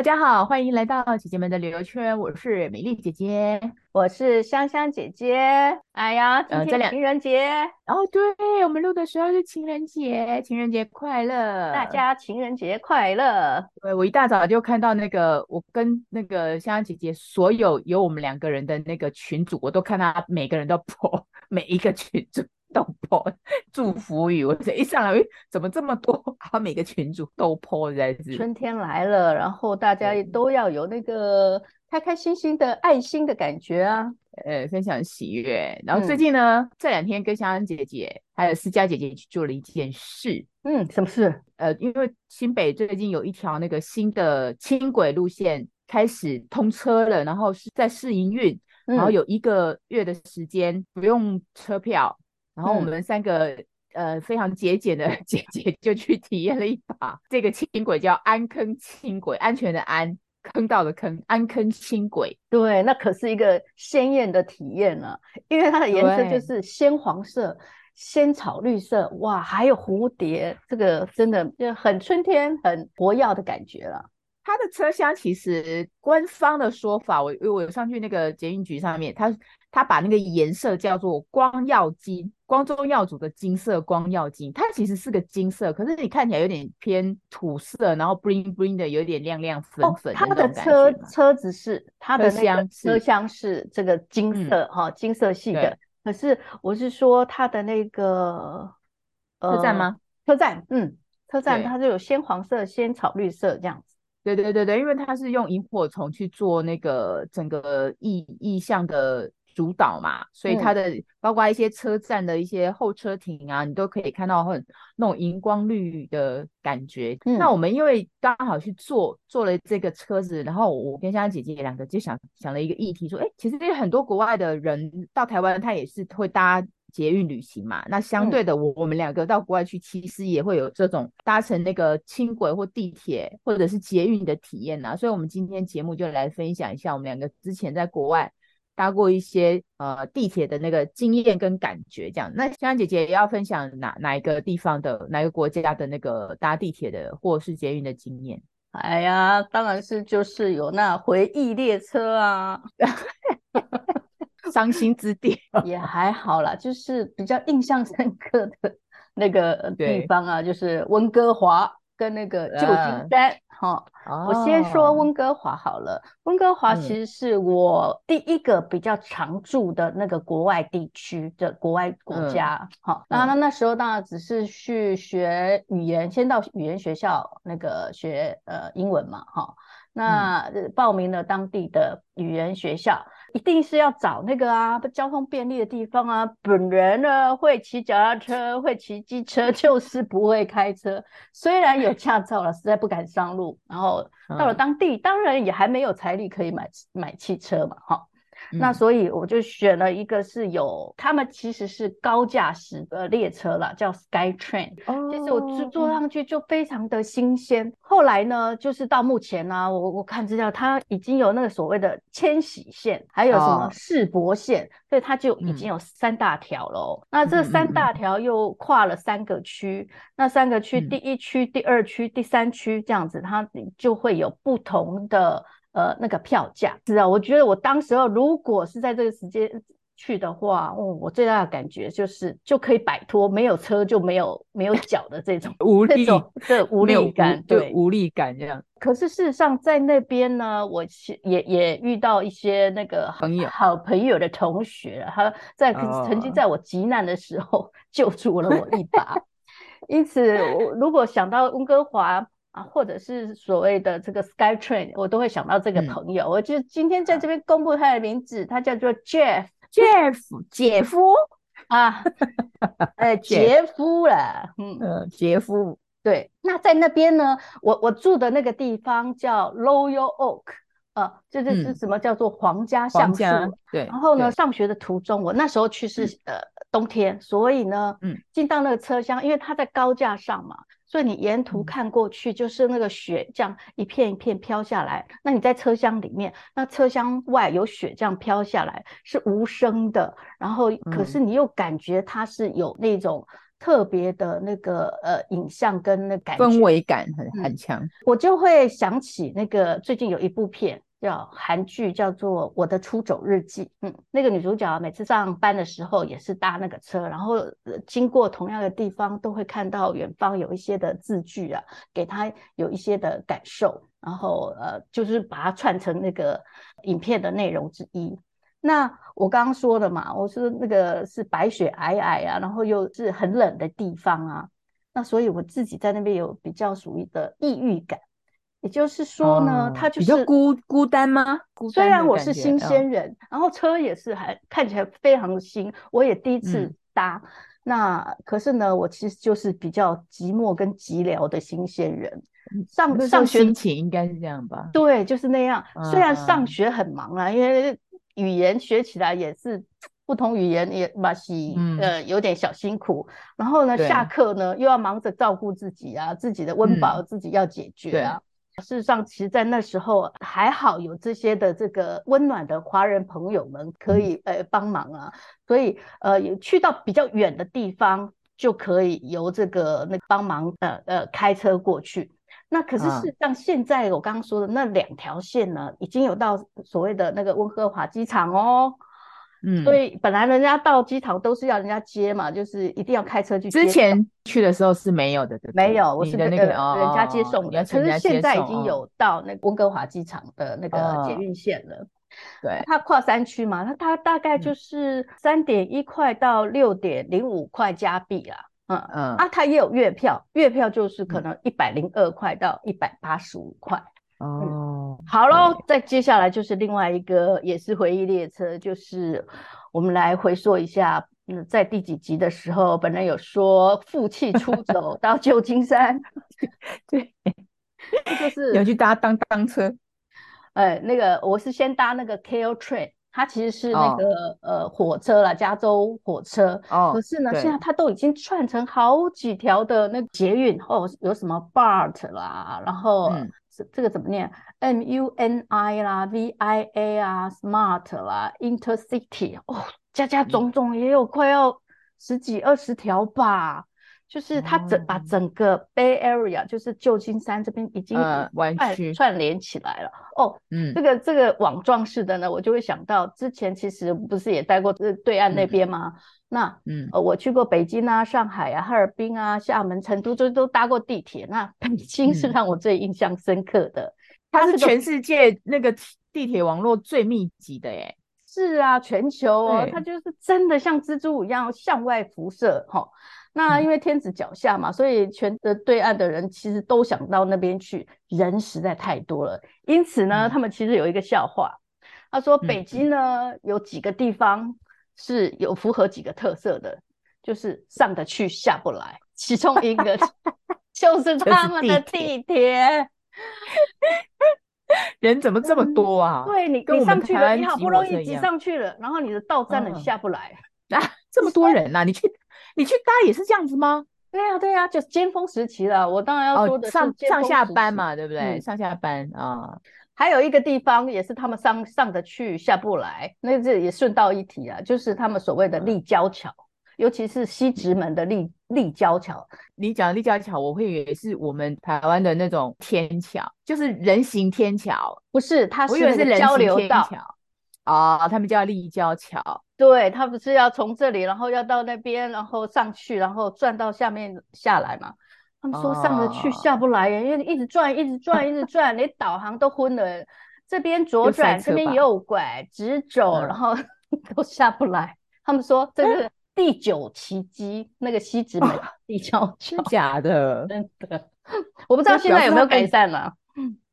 大家好，欢迎来到姐姐们的旅游圈。我是美丽姐姐，我是香香姐姐。哎呀，今天情人节、呃、哦，对，我们录的时候是情人节，情人节快乐，大家情人节快乐。对，我一大早就看到那个，我跟那个香香姐姐所有有我们两个人的那个群组，我都看到每个人都 po 每一个群组。都 po 祝福语，我这一上来，怎么这么多？好，每个群主都 po 在这。春天来了，然后大家都要有那个开开心心的爱心的感觉啊，呃，分享喜悦。然后最近呢，嗯、这两天跟香香姐姐还有思佳姐姐去做了一件事。嗯，什么事？呃，因为新北最近有一条那个新的轻轨路线开始通车了，然后是在试营运，然后有一个月的时间不用车票。然后我们三个、嗯、呃非常节俭的 姐姐就去体验了一把这个轻轨，叫安坑轻轨，安全的安，坑道的坑，安坑轻轨。对，那可是一个鲜艳的体验啊，因为它的颜色就是鲜黄色、鲜草绿色，哇，还有蝴蝶，这个真的就很春天、很活跃的感觉了。它的车厢其实官方的说法，我我有上去那个捷运局上面，它。它把那个颜色叫做光耀金，光宗耀祖的金色光耀金，它其实是个金色，可是你看起来有点偏土色，然后 bling bling 的，有点亮亮粉粉。它的车车子是它的那个车厢是这个金色哈、嗯，金色系的。可是我是说它的那个车站吗？车站，嗯，车站它就有鲜黄色、鲜草绿色这样子。对对对对，因为它是用萤火虫去做那个整个意意象的。主导嘛，所以它的包括一些车站的一些候车亭啊，嗯、你都可以看到很那种荧光绿的感觉。嗯、那我们因为刚好去坐坐了这个车子，然后我跟香香姐姐两个就想想了一个议题，说，哎，其实很多国外的人到台湾，他也是会搭捷运旅行嘛。那相对的，我我们两个到国外去，其实也会有这种搭乘那个轻轨或地铁或者是捷运的体验啊。所以，我们今天节目就来分享一下我们两个之前在国外。搭过一些呃地铁的那个经验跟感觉，这样。那香香姐姐也要分享哪哪一个地方的哪个国家的那个搭地铁的或是捷运的经验？哎呀，当然是就是有那回忆列车啊，伤心之地 也还好啦，就是比较印象深刻的那个地方啊，就是温哥华跟那个旧金山。呃好、哦，我先说温哥华好了。温、哦、哥华其实是我第一个比较常住的那个国外地区的国外国家。好、嗯，那那那时候当然只是去学语言，先到语言学校那个学呃英文嘛。哈，那报名了当地的语言学校。一定是要找那个啊，交通便利的地方啊。本人呢会骑脚踏车，会骑机车，就是不会开车。虽然有驾照了，实在不敢上路。然后到了当地，当然也还没有财力可以买买汽车嘛，哈。那所以我就选了一个是有，他们其实是高架式的列车啦，叫 SkyTrain。其实我坐坐上去就非常的新鲜。后来呢，就是到目前呢、啊，我我看资料，它已经有那个所谓的千禧线，还有什么世博线，所以它就已经有三大条了。那这三大条又跨了三个区，那三个区，第一区、第二区、第三区这样子，它就会有不同的。呃，那个票价是啊，我觉得我当时候如果是在这个时间去的话，哦，我最大的感觉就是就可以摆脱没有车就没有没有脚的这种无力的无力感，对无力感这样。可是事实上在那边呢，我也也遇到一些那个朋友好朋友的同学，他在曾经在我急难的时候 救助了我一把。哦、因此，我如果想到温哥华。啊，或者是所谓的这个 SkyTrain，我都会想到这个朋友。嗯、我就今天在这边公布他的名字，他叫做 Jeff，Jeff 姐夫啊，呃，杰夫了，嗯，呃，杰夫。对，那在那边呢，我我住的那个地方叫 Royal Oak，呃，这这是什么叫做皇家橡树？对。然后呢，上学的途中，我那时候去是呃冬天，所以呢，嗯，进到那个车厢，因为它在高架上嘛。所以你沿途看过去，就是那个雪这样一片一片飘下来。嗯。那你在车厢里面，那车厢外有雪这样飘下来，是无声的。然后，可是你又感觉它是有那种特别的那个呃影像跟那感觉氛围感很很强，我就会想起那个最近有一部片叫韩剧，叫做《我的出走日记》。嗯，那个女主角每次上班的时候也是搭那个车，然后经过同样的地方，都会看到远方有一些的字句啊，给她有一些的感受，然后呃，就是把它串成那个影片的内容之一。那我刚刚说的嘛，我说那个是白雪皑皑啊，然后又是很冷的地方啊，那所以我自己在那边有比较属于的抑郁感，也就是说呢，哦、它就是比较孤孤单吗？孤单虽然我是新鲜人，哦、然后车也是还看起来非常新，我也第一次搭，嗯、那可是呢，我其实就是比较寂寞跟寂寥的新鲜人。上上学心情应该是这样吧？对，就是那样。虽然上学很忙啊，嗯、因为。语言学起来也是不同语言也嘛是呃有点小辛苦，嗯、然后呢下课呢又要忙着照顾自己啊，自己的温饱自己要解决啊。嗯、事实上，其实，在那时候还好有这些的这个温暖的华人朋友们可以呃帮忙啊，所以呃去到比较远的地方就可以由这个那帮忙呃呃开车过去。那可是事实上，现在我刚刚说的那两条线呢，啊、已经有到所谓的那个温哥华机场哦。嗯，所以本来人家到机场都是要人家接嘛，就是一定要开车去接。之前去的时候是没有的，对不对？没有，我是那个人家接送的。可是现在已经有到那个温哥华机场的那个捷运线了。对，它跨山区嘛，它它大概就是三点一块到六点零五块加币啦。嗯嗯啊，它也有月票，月票就是可能一百零二块到一百八十五块。哦、嗯，好喽，再接下来就是另外一个也是回忆列车，就是我们来回溯一下，嗯，在第几集的时候，本来有说负气出走到旧金山，对，就是有去搭当当车，哎，那个我是先搭那个 KO Train。它其实是那个、哦、呃火车啦，加州火车。哦。可是呢，现在它都已经串成好几条的那个捷运哦，有什么 BART 啦，然后、嗯、这个怎么念？M U N I 啦，V I A 啊，Smart 啦，Intercity 哦，加加总总也有快要十几二十条吧。就是它整把整个 Bay Area，就是旧金山这边已经串串联起来了。哦，嗯，这个这个网状式的呢，我就会想到之前其实不是也待过这对岸那边吗？那嗯，我去过北京啊、上海啊、哈尔滨啊、厦门、成都，这都搭过地铁。那北京是让我最印象深刻的，它是全世界那个地铁网络最密集的耶。是啊，全球哦，它就是真的像蜘蛛一样向外辐射，哈。那因为天子脚下嘛，所以全的对岸的人其实都想到那边去，人实在太多了。因此呢，他们其实有一个笑话，他说北京呢有几个地方是有符合几个特色的，就是上得去下不来，其中一个 就是他们的地铁。人怎么这么多啊？对你，你上去了，你好不容易挤上去了，然后你的到站了，你下不来啊，这么多人呐，你去。你去搭也是这样子吗？对呀、啊，对呀、啊，就是尖峰时期了。我当然要说的、哦、上上下班嘛，对不对？嗯、上下班啊，还有一个地方也是他们上上得去下不来，那这也顺道一提啊，就是他们所谓的立交桥，嗯、尤其是西直门的立立交桥。你讲的立交桥，我会以为是我们台湾的那种天桥，就是人行天桥，不是？它是那个交流道。啊，他们叫立交桥，对，他不是要从这里，然后要到那边，然后上去，然后转到下面下来嘛？他们说上得去下不来耶，因为你一直转，一直转，一直转，连导航都昏了。这边左转，这边右拐，直走，然后 都下不来。他们说这是第九奇迹，那个西直门 立交桥，假的，真的，我不知道现在有没有改善了。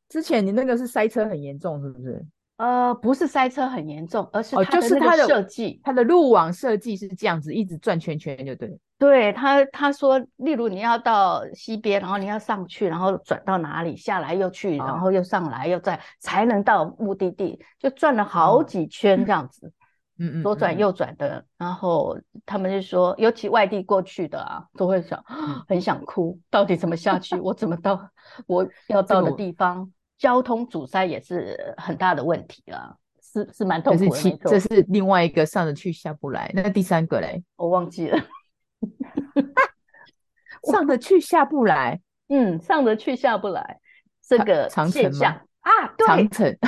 之前你那个是塞车很严重，是不是？呃，不是塞车很严重，而是它的那个设计，哦，它的路网设计是这样子，一直转圈圈，就对。对他，他说，例如你要到西边，然后你要上去，然后转到哪里，下来又去，然后又上来，又再才能到目的地，就转了好几圈这样 子。嗯嗯，左转右转的，然后他们就说，尤其外地过去的啊，都会想，很想哭，到底怎么下去？我怎么到 我要到的地方？交通阻塞也是很大的问题啊，是是蛮痛苦的。是这是另外一个上得去下不来，那第三个嘞，我忘记了。上得去下不来。嗯，上得去下不来，这个现象啊，对，长城。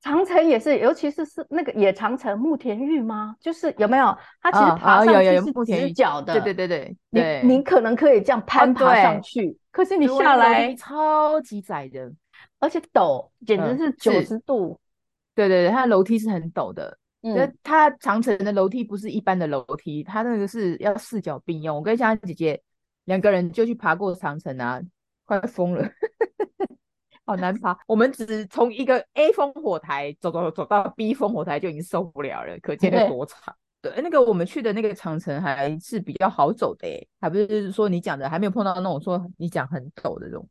长城也是，尤其是是那个野长城慕田峪吗？就是有没有？它其实爬上去是直角的，对对对对。你你可能可以这样攀爬上去，可是你下来超级窄的，而且陡，简直是九十度。对对对，它的楼梯是很陡的。嗯，它长城的楼梯不是一般的楼梯，它那个是要四脚并用。我跟香香姐姐两个人就去爬过长城啊，快疯了。好难爬，我们只从一个 A 烽火台走走走到 B 烽火台就已经受不了了，可见有多长。对，那个我们去的那个长城还是比较好走的诶，还不是说你讲的还没有碰到那种说你讲很陡的这种。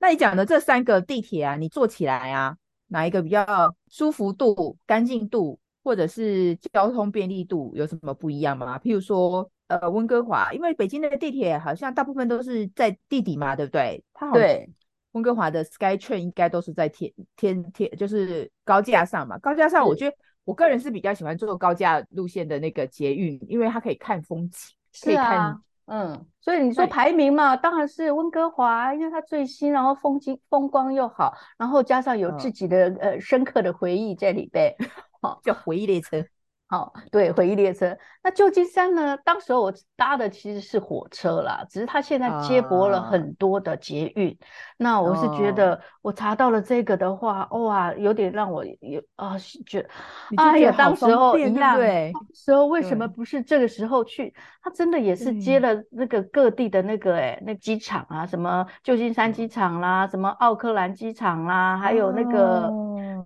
那你讲的这三个地铁啊，你坐起来啊，哪一个比较舒服度、干净度，或者是交通便利度有什么不一样吗？譬如说，呃，温哥华，因为北京的地铁好像大部分都是在地底嘛，对不对？它好对。温哥华的 SkyTrain 应该都是在天天天，就是高架上嘛。高架上，我觉得我个人是比较喜欢坐高架路线的那个捷运，因为它可以看风景，可以看。啊、嗯，所以你说排名嘛，当然是温哥华，因为它最新，然后风景风光又好，然后加上有自己的、嗯、呃深刻的回忆在里边，好。叫回忆列车。好，对，回忆列车。那旧金山呢？当时候我搭的其实是火车啦，只是它现在接驳了很多的捷运。啊、那我是觉得，我查到了这个的话，哦、哇，有点让我有啊，觉得，哎呀，当时候一样，对，时候为什么不是这个时候去？它真的也是接了那个各地的那个哎，那机场啊，什么旧金山机场啦，什么奥克兰机场啦，还有那个。啊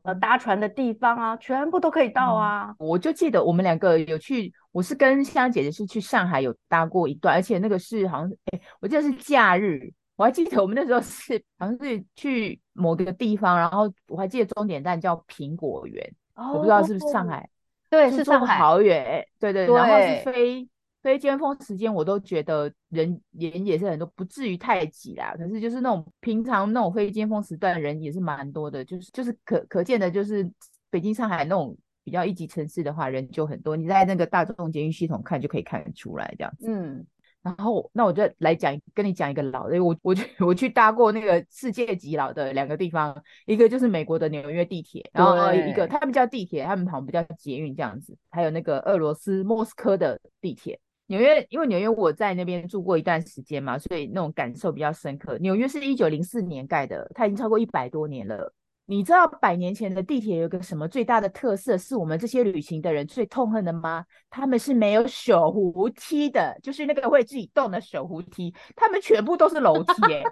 呃，搭船的地方啊，全部都可以到啊。嗯、我就记得我们两个有去，我是跟香香姐姐是去上海有搭过一段，而且那个是好像是，哎，我记得是假日，我还记得我们那时候是好像是去某个地方，然后我还记得终点站叫苹果园，哦、我不知道是不是上海，对，是上海，好远，对对，对然后是飞。非尖峰时间我都觉得人人也是很多，不至于太挤啦。可是就是那种平常那种非尖峰时段人也是蛮多的，就是就是可可见的，就是北京、上海那种比较一级城市的话，人就很多。你在那个大众捷运系统看就可以看得出来这样子。嗯，然后那我就来讲跟你讲一个老的，我我去我去搭过那个世界级老的两个地方，一个就是美国的纽约地铁，然后一个他们叫地铁，他们好像不叫捷运这样子。还有那个俄罗斯莫斯科的地铁。纽约，因为纽约我在那边住过一段时间嘛，所以那种感受比较深刻。纽约是一九零四年盖的，它已经超过一百多年了。你知道百年前的地铁有个什么最大的特色，是我们这些旅行的人最痛恨的吗？他们是没有手扶梯的，就是那个会自己动的手扶梯，他们全部都是楼梯耶。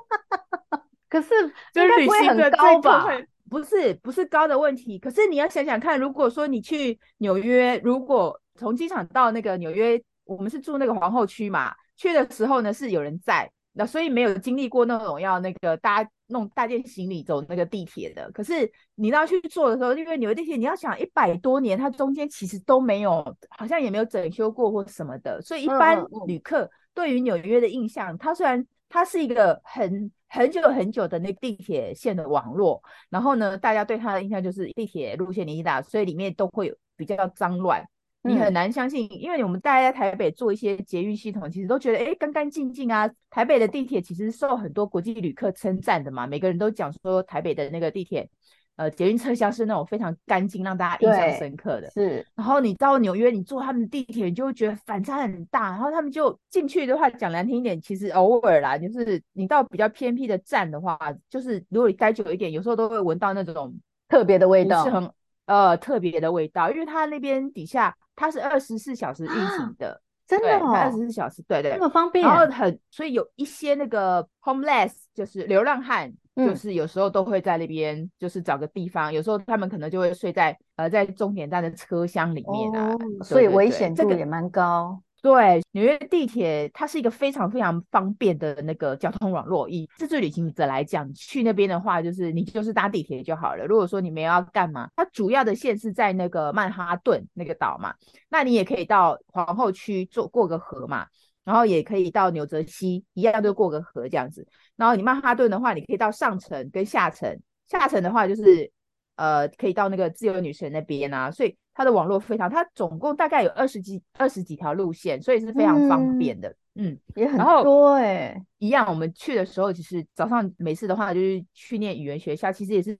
可是就是旅行的高吧？不是，不是高的问题。可是你要想想看，如果说你去纽约，如果从机场到那个纽约。我们是住那个皇后区嘛，去的时候呢是有人在，那所以没有经历过那种要那个搭弄大件行李走那个地铁的。可是你要去坐的时候，因为纽约地铁你要想一百多年，它中间其实都没有，好像也没有整修过或什么的。所以一般旅客对于纽约的印象，它虽然它是一个很很久很久的那地铁线的网络，然后呢，大家对它的印象就是地铁路线年纪大，所以里面都会有比较脏乱。你很难相信，因为我们大家在台北做一些捷运系统，其实都觉得哎，干干净净啊。台北的地铁其实受很多国际旅客称赞的嘛，每个人都讲说台北的那个地铁，呃，捷运车厢是那种非常干净，让大家印象深刻的。是。然后你到纽约，你坐他们的地铁，你就会觉得反差很大。然后他们就进去的话，讲难听一点，其实偶尔啦，就是你到比较偏僻的站的话，就是如果你待久一点，有时候都会闻到那种特别的味道，是很呃特别的味道，因为它那边底下。它是二十四小时运行的，真的哦，二十四小时，对对，那么方便。然后很，所以有一些那个 homeless，就是流浪汉，嗯、就是有时候都会在那边，就是找个地方。有时候他们可能就会睡在呃在终点站的车厢里面啊，哦、所以危险度也蛮高。对，纽约地铁它是一个非常非常方便的那个交通网络。以自助旅行者来讲，去那边的话，就是你就是搭地铁就好了。如果说你们要干嘛，它主要的线是在那个曼哈顿那个岛嘛，那你也可以到皇后区坐过个河嘛，然后也可以到纽泽西一样就过个河这样子。然后你曼哈顿的话，你可以到上层跟下层，下层的话就是呃可以到那个自由女神那边啊，所以。它的网络非常，它总共大概有二十几二十几条路线，所以是非常方便的。嗯，也很多哎、欸。一样，我们去的时候，其实早上没事的话，就是去念语言学校，其实也是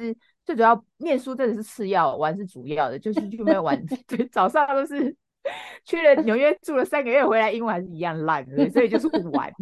最主要念书，真的是次要，玩是主要的，就是就没有玩。对，早上都是去了纽约住了三个月，回来英文还是一样烂，所以就是玩，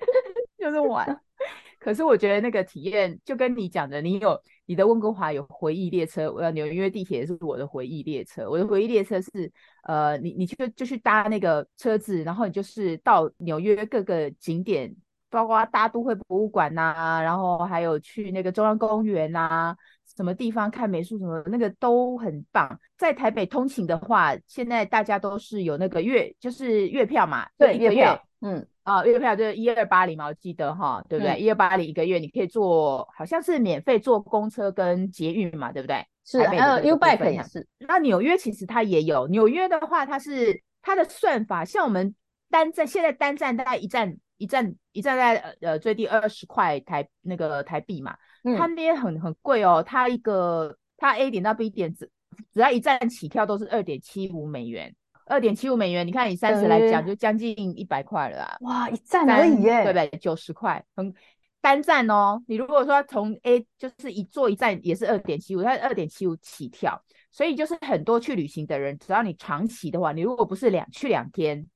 就是玩。可是我觉得那个体验就跟你讲的，你有你的温哥华有回忆列车，呃纽约地铁是我的回忆列车。我的回忆列车是，呃，你你去就去搭那个车子，然后你就是到纽约各个景点，包括大都会博物馆呐、然后还有去那个中央公园呐、什么地方看美术什么，那个都很棒。在台北通勤的话，现在大家都是有那个月，就是月票嘛，对，月票，嗯。啊，月票就是一二八零嘛，我记得哈，对不对？一二八零一个月，你可以坐，好像是免费坐公车跟捷运嘛，对不对？是，还有 U-Bike 也是。那纽约其实它也有，纽约的话，它是它的算法，像我们单站现在单站大概一站一站一站在呃最低二十块台那个台币嘛，嗯、它那边很很贵哦，它一个它 A 点到 B 点只只要一站起跳都是二点七五美元。二点七五美元，你看以三十来讲，就将近一百块了啊！哇，一站而已耶，对不对？九十块，很单站哦。你如果说从 A 就是一坐一站，也是二点七五，它是二点七五起跳，所以就是很多去旅行的人，只要你长期的话，你如果不是两去两天，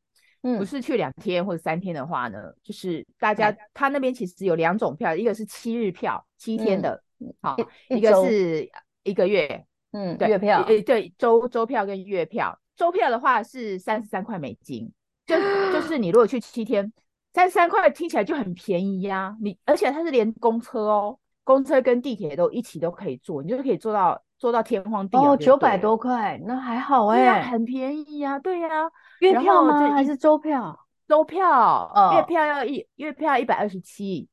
嗯，不是去两天或者三天的话呢，就是大家他那边其实有两种票，一个是七日票，七天的，嗯、好，一,一个是一个月，嗯，对，月票，诶，对，周周票跟月票。周票的话是三十三块美金，就就是 你如果去七天，三十三块听起来就很便宜呀、啊。你而且它是连公车哦，公车跟地铁都一起都可以坐，你就可以坐到坐到天荒地老。哦，九百多块，那还好哎、欸，很便宜呀、啊。对呀、啊，月票吗？还是周票？周票，哦、月票要一月票一百二十七。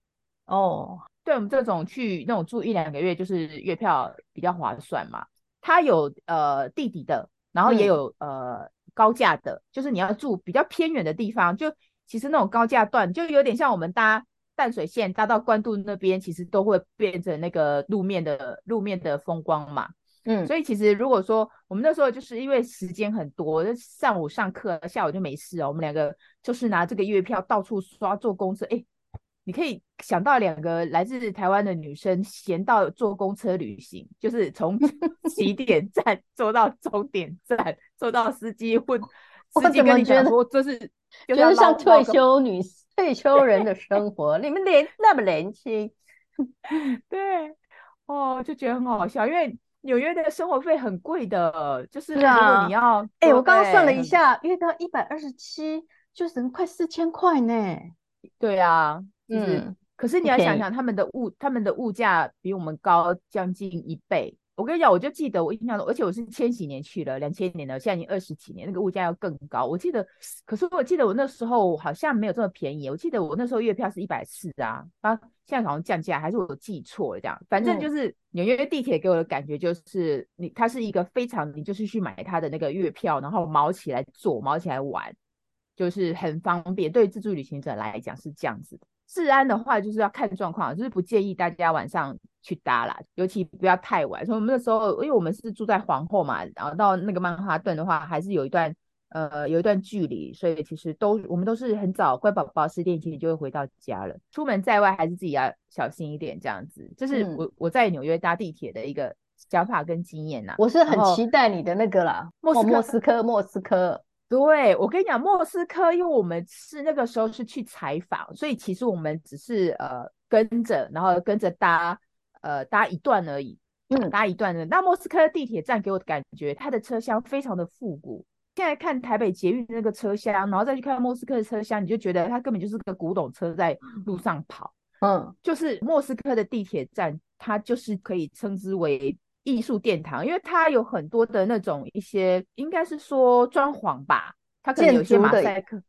哦，对我们这种去那种住一两个月，就是月票比较划算嘛。它有呃地底的。然后也有、嗯、呃高价的，就是你要住比较偏远的地方，就其实那种高架段就有点像我们搭淡水线搭到关渡那边，其实都会变成那个路面的路面的风光嘛。嗯，所以其实如果说我们那时候就是因为时间很多，就上午上课，下午就没事哦，我们两个就是拿这个月票到处刷坐公车，哎。你可以想到两个来自台湾的女生闲到坐公车旅行，就是从 起点站坐到终点站，坐到司机问，司机跟你讲说这是就是像退休女退休人的生活，你们年那么年轻，对，哦，就觉得很好笑，因为纽约的生活费很贵的，就是如果你要，哎、啊欸，我刚刚算了一下，月到一百二十七，就能快四千块呢，对啊。就是、嗯，可是你要想想，他们的物他们的物价比我们高将近一倍。我跟你讲，我就记得我印象中，而且我是千禧年去了，两千年了，现在已经二十几年，那个物价要更高。我记得，可是我记得我那时候好像没有这么便宜。我记得我那时候月票是一百四啊，啊，现在好像降价，还是我记错了这样。反正就是纽约地铁给我的感觉就是，你它是一个非常，你就是去买它的那个月票，然后毛起来坐，毛起来玩，就是很方便。对自助旅行者来讲是这样子的。治安的话，就是要看状况，就是不建议大家晚上去搭啦，尤其不要太晚。所以我们那时候，因为我们是住在皇后嘛，然后到那个曼哈顿的话，还是有一段呃有一段距离，所以其实都我们都是很早，乖宝宝十点前就会回到家了。出门在外还是自己要小心一点，这样子。这是我我在纽约搭地铁的一个想法跟经验呐。我是很期待你的那个啦，莫斯莫斯科莫斯科。对，我跟你讲，莫斯科，因为我们是那个时候是去采访，所以其实我们只是呃跟着，然后跟着搭呃搭一段而已，嗯，搭一段的。那莫斯科地铁站给我的感觉，它的车厢非常的复古。现在看台北捷运那个车厢，然后再去看莫斯科的车厢，你就觉得它根本就是个古董车在路上跑。嗯，就是莫斯科的地铁站，它就是可以称之为。艺术殿堂，因为它有很多的那种一些，应该是说装潢吧，它可能有些马赛克，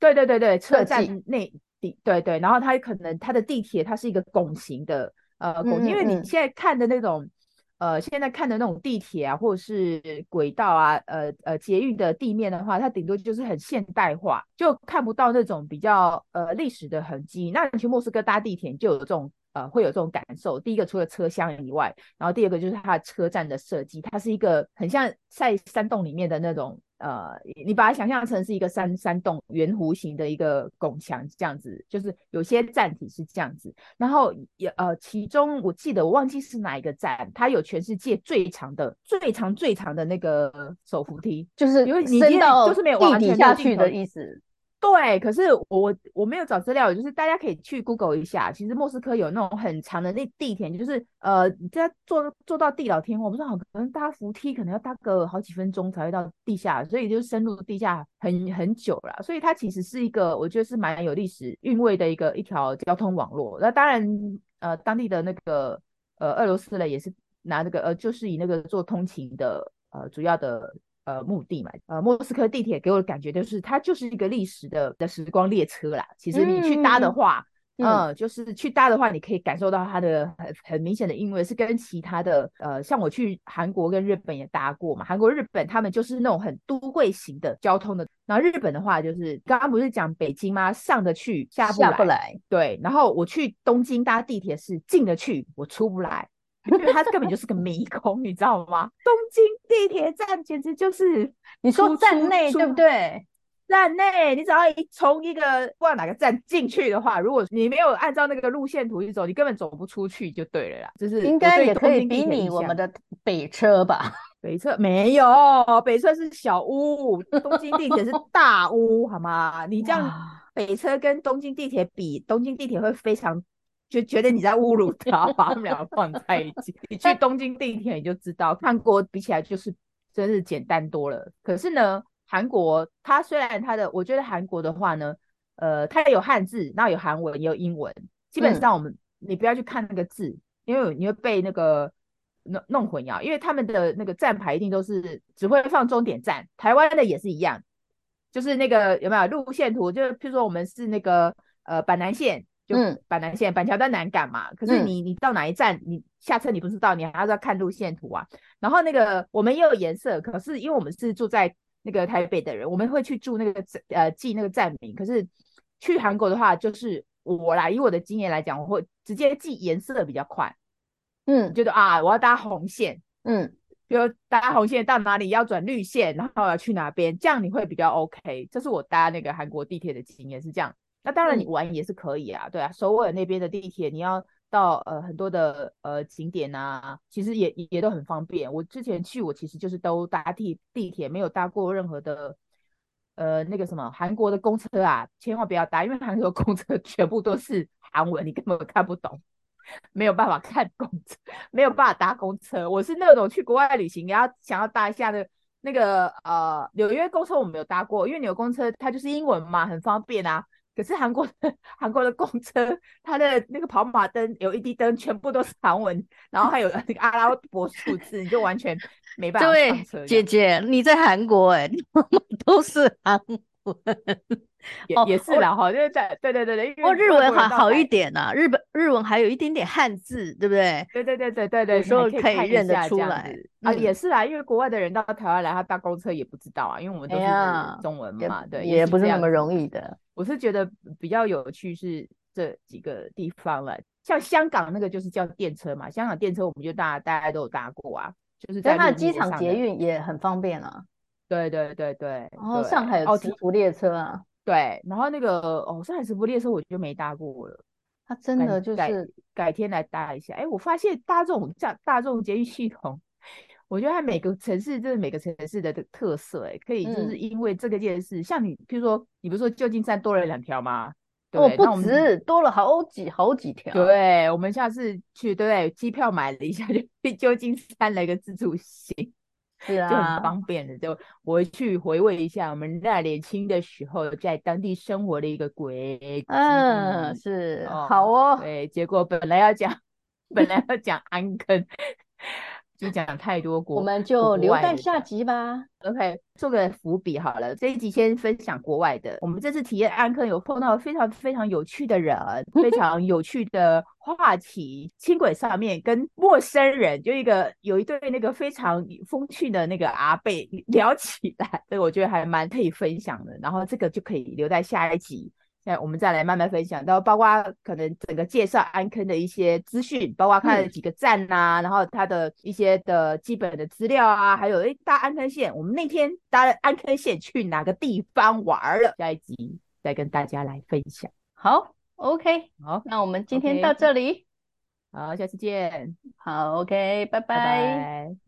对对对对，车站内地对对，然后它可能它的地铁它是一个拱形的，呃拱，因为你现在看的那种，呃现在看的那种地铁啊，或者是轨道啊，呃呃捷运的地面的话，它顶多就是很现代化，就看不到那种比较呃历史的痕迹。那你去莫斯科搭地铁就有这种。呃，会有这种感受。第一个，除了车厢以外，然后第二个就是它的车站的设计，它是一个很像在山洞里面的那种呃，你把它想象成是一个山山洞圆弧形的一个拱墙这样子，就是有些站体是这样子，然后也呃，其中我记得我忘记是哪一个站，它有全世界最长的、最长最长的那个手扶梯，就是因为你伸到就是没有地底下去的意思。对，可是我我没有找资料，就是大家可以去 Google 一下，其实莫斯科有那种很长的那地铁，就是呃，你在坐坐到地老天荒，我不知道可能搭扶梯可能要搭个好几分钟才会到地下，所以就深入地下很很久了，所以它其实是一个我觉得是蛮有历史韵味的一个一条交通网络。那当然，呃，当地的那个呃俄罗斯人也是拿那个呃，就是以那个做通勤的呃主要的。呃，目的嘛，呃，莫斯科地铁给我的感觉就是，它就是一个历史的的时光列车啦。其实你去搭的话，嗯，呃、就是去搭的话，你可以感受到它的很很明显的韵味，是跟其他的，呃，像我去韩国跟日本也搭过嘛，韩国、日本他们就是那种很都会型的交通的。然后日本的话，就是刚刚不是讲北京吗？上得去，下不来。下不来。对，然后我去东京搭地铁是进得去，我出不来。因为它根本就是个迷宫，你知道吗？东京地铁站简直就是，你说站内对不对？站内，你只要一从一个不知道哪个站进去的话，如果你没有按照那个路线图去走，你根本走不出去就对了啦。就是应该也可以比拟我们的北车吧？北车没有，北车是小屋，东京地铁是大屋，好吗？你这样北车跟东京地铁比，东京地铁会非常。就觉得你在侮辱他，把他们两个放在一起。你去东京地铁你就知道，韩国比起来就是真是简单多了。可是呢，韩国它虽然它的，我觉得韩国的话呢，呃，它也有汉字，然后有韩文也有英文。基本上我们、嗯、你不要去看那个字，因为你会被那个弄弄混淆。因为他们的那个站牌一定都是只会放终点站，台湾的也是一样，就是那个有没有路线图？就譬如说我们是那个呃板南线。就板南线、嗯、板桥到南港嘛，可是你你到哪一站，你下车你不知道，你还要要看路线图啊。然后那个我们也有颜色，可是因为我们是住在那个台北的人，我们会去住那个呃记那个站名。可是去韩国的话，就是我来以我的经验来讲，我会直接记颜色比较快。嗯，觉得啊，我要搭红线，嗯，比如搭红线到哪里要转绿线，然后要去哪边，这样你会比较 OK。这是我搭那个韩国地铁的经验是这样。那当然，你玩也是可以啊，嗯、对啊，首尔那边的地铁，你要到呃很多的呃景点啊，其实也也都很方便。我之前去，我其实就是都搭地地铁，没有搭过任何的呃那个什么韩国的公车啊，千万不要搭，因为韩国公车 全部都是韩文，你根本看不懂，没有办法看公车，没有办法搭公车。我是那种去国外旅行，你要想要搭一下的，那个呃纽约公车我没有搭过，因为纽约公车它就是英文嘛，很方便啊。可是韩国的 韩国的公车，它的那个跑马灯、LED 灯全部都是韩文，然后还有那个阿拉伯数字，你就完全没办法上车。对，姐姐，你在韩国哎、欸，都是韩 文，也也是啦哈，就是在对对对对，哦，日文还好一点呐、啊，日本日文还有一点点汉字，对不对？对对对对对对，有时候可以认得出来啊，也是啦，因为国外的人到台湾来，他搭公车也不知道啊，因为我们都是中文嘛，对，也不是那么容易的。我是觉得比较有趣是这几个地方了，像香港那个就是叫电车嘛，香港电车我们就大家大家都有搭过啊，就是在它的机场捷运也很方便啊。对对对对，然后上海有磁浮列车啊，对，然后那个哦上海磁浮列车我就没搭过了，它真的就是改，改天来搭一下。哎，我发现搭这种大大众捷运系统。我觉得它每个城市就是每个城市的特色，哎，可以就是因为这个件事，嗯、像你，譬如说，你不是说旧金山多了两条吗？哦，不止，多了好几好几条。对，我们下次去，对不对？机票买了一下，就去旧金山来个自助行，是啊，就很方便的。就回去回味一下我们那年轻的时候在当地生活的一个轨迹。嗯，是，哦好哦。对，结果本来要讲，本来要讲安坑。就讲太多国，我们就留待下集吧。OK，做个伏笔好了。这一集先分享国外的。我们这次体验安坑有碰到非常非常有趣的人，非 常有趣的话题。轻轨上面跟陌生人，就一个有一对那个非常风趣的那个阿贝聊起来，所以我觉得还蛮可以分享的。然后这个就可以留在下一集。那我们再来慢慢分享，到包括可能整个介绍安坑的一些资讯，包括看了几个站啊，嗯、然后它的一些的基本的资料啊，还有诶搭安坑线，我们那天搭了安坑线去哪个地方玩了？下一集再跟大家来分享。好，OK，好，那我们今天到这里，好，下次见。好，OK，拜拜。拜拜。